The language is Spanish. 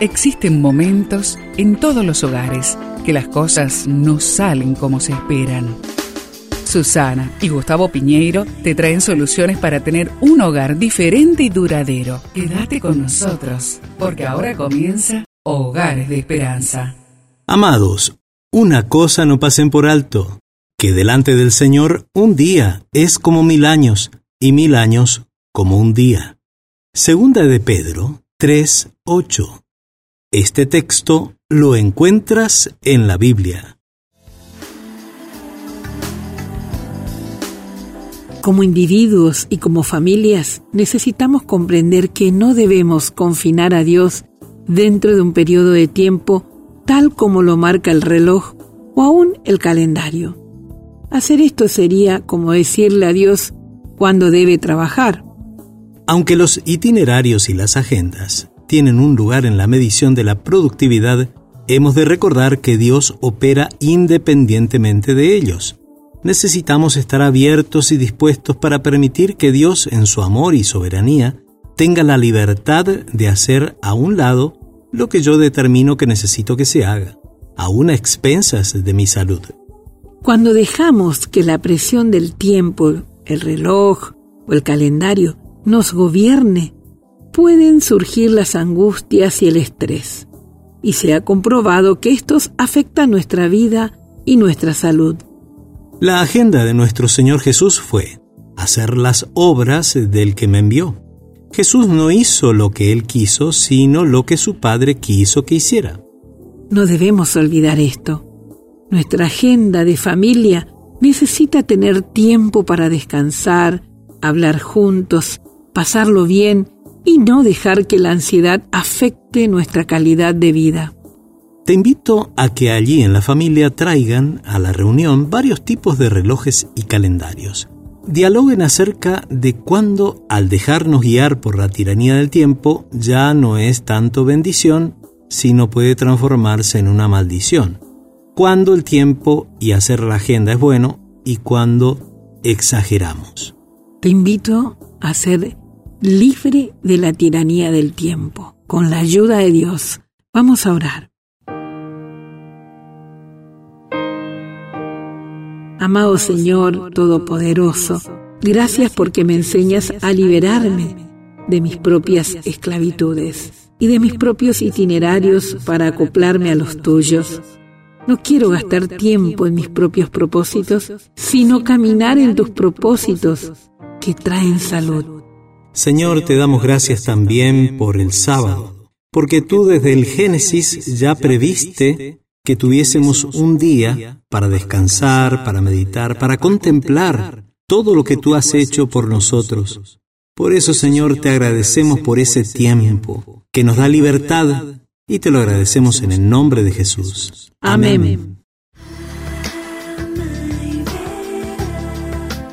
Existen momentos en todos los hogares que las cosas no salen como se esperan. Susana y Gustavo Piñeiro te traen soluciones para tener un hogar diferente y duradero. Quédate con nosotros, porque ahora comienza Hogares de Esperanza. Amados, una cosa no pasen por alto, que delante del Señor un día es como mil años, y mil años como un día. Segunda de Pedro 3, 8. Este texto lo encuentras en la Biblia. Como individuos y como familias necesitamos comprender que no debemos confinar a Dios dentro de un periodo de tiempo tal como lo marca el reloj o aún el calendario. Hacer esto sería como decirle a Dios cuándo debe trabajar. Aunque los itinerarios y las agendas tienen un lugar en la medición de la productividad, hemos de recordar que Dios opera independientemente de ellos. Necesitamos estar abiertos y dispuestos para permitir que Dios, en su amor y soberanía, tenga la libertad de hacer a un lado lo que yo determino que necesito que se haga, aún a expensas de mi salud. Cuando dejamos que la presión del tiempo, el reloj o el calendario nos gobierne, pueden surgir las angustias y el estrés, y se ha comprobado que estos afectan nuestra vida y nuestra salud. La agenda de nuestro Señor Jesús fue hacer las obras del que me envió. Jesús no hizo lo que él quiso, sino lo que su Padre quiso que hiciera. No debemos olvidar esto. Nuestra agenda de familia necesita tener tiempo para descansar, hablar juntos, pasarlo bien y no dejar que la ansiedad afecte nuestra calidad de vida. Te invito a que allí en la familia traigan a la reunión varios tipos de relojes y calendarios. Dialoguen acerca de cuándo, al dejarnos guiar por la tiranía del tiempo, ya no es tanto bendición, sino puede transformarse en una maldición. Cuando el tiempo y hacer la agenda es bueno y cuando exageramos. Te invito a ser libre de la tiranía del tiempo. Con la ayuda de Dios, vamos a orar. Amado Señor Todopoderoso, gracias porque me enseñas a liberarme de mis propias esclavitudes y de mis propios itinerarios para acoplarme a los tuyos. No quiero gastar tiempo en mis propios propósitos, sino caminar en tus propósitos que traen salud. Señor, te damos gracias también por el sábado, porque tú desde el Génesis ya previste que tuviésemos un día para descansar, para meditar, para contemplar todo lo que tú has hecho por nosotros. Por eso, Señor, te agradecemos por ese tiempo que nos da libertad y te lo agradecemos en el nombre de Jesús. Amén.